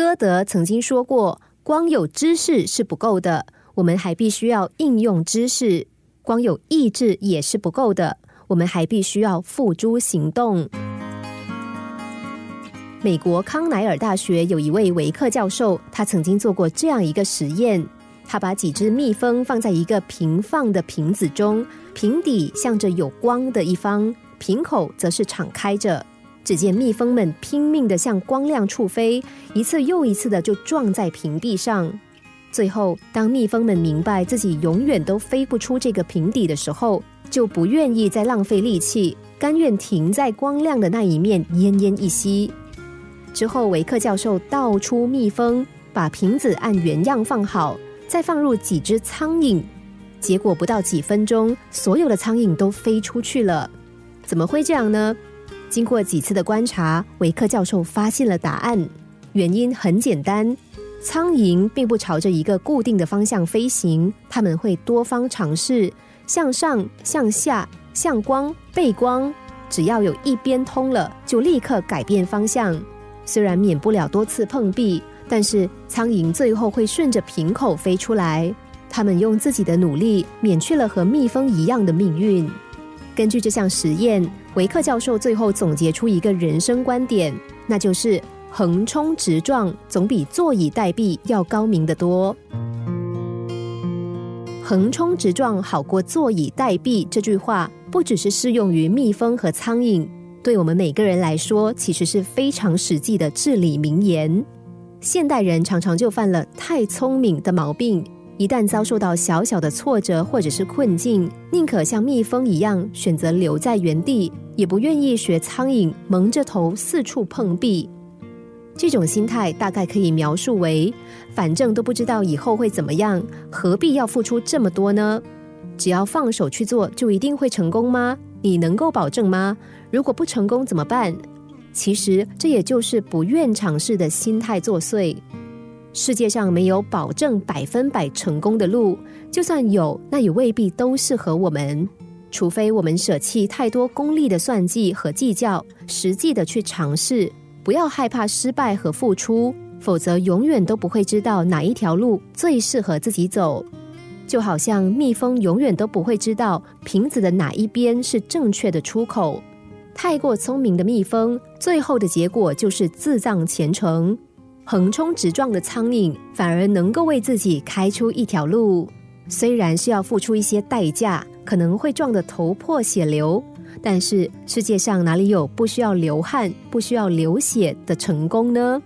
歌德曾经说过：“光有知识是不够的，我们还必须要应用知识；光有意志也是不够的，我们还必须要付诸行动。”美国康奈尔大学有一位维克教授，他曾经做过这样一个实验：他把几只蜜蜂放在一个平放的瓶子中，瓶底向着有光的一方，瓶口则是敞开着。只见蜜蜂们拼命的向光亮处飞，一次又一次的就撞在瓶壁上。最后，当蜜蜂们明白自己永远都飞不出这个瓶底的时候，就不愿意再浪费力气，甘愿停在光亮的那一面奄奄一息。之后，维克教授倒出蜜蜂，把瓶子按原样放好，再放入几只苍蝇。结果不到几分钟，所有的苍蝇都飞出去了。怎么会这样呢？经过几次的观察，维克教授发现了答案。原因很简单：苍蝇并不朝着一个固定的方向飞行，它们会多方尝试，向上、向下、向光、背光，只要有一边通了，就立刻改变方向。虽然免不了多次碰壁，但是苍蝇最后会顺着瓶口飞出来。他们用自己的努力免去了和蜜蜂一样的命运。根据这项实验，维克教授最后总结出一个人生观点，那就是横冲直撞总比坐以待毙要高明得多。横冲直撞好过坐以待毙这句话，不只是适用于蜜蜂和苍蝇。对我们每个人来说，其实是非常实际的至理名言。现代人常常就犯了太聪明的毛病，一旦遭受到小小的挫折或者是困境，宁可像蜜蜂一样选择留在原地，也不愿意学苍蝇蒙着头四处碰壁。这种心态大概可以描述为：反正都不知道以后会怎么样，何必要付出这么多呢？只要放手去做，就一定会成功吗？你能够保证吗？如果不成功怎么办？其实这也就是不愿尝试的心态作祟。世界上没有保证百分百成功的路，就算有，那也未必都适合我们。除非我们舍弃太多功利的算计和计较，实际的去尝试，不要害怕失败和付出，否则永远都不会知道哪一条路最适合自己走。就好像蜜蜂永远都不会知道瓶子的哪一边是正确的出口。太过聪明的蜜蜂，最后的结果就是自葬前程；横冲直撞的苍蝇，反而能够为自己开出一条路。虽然是要付出一些代价，可能会撞得头破血流，但是世界上哪里有不需要流汗、不需要流血的成功呢？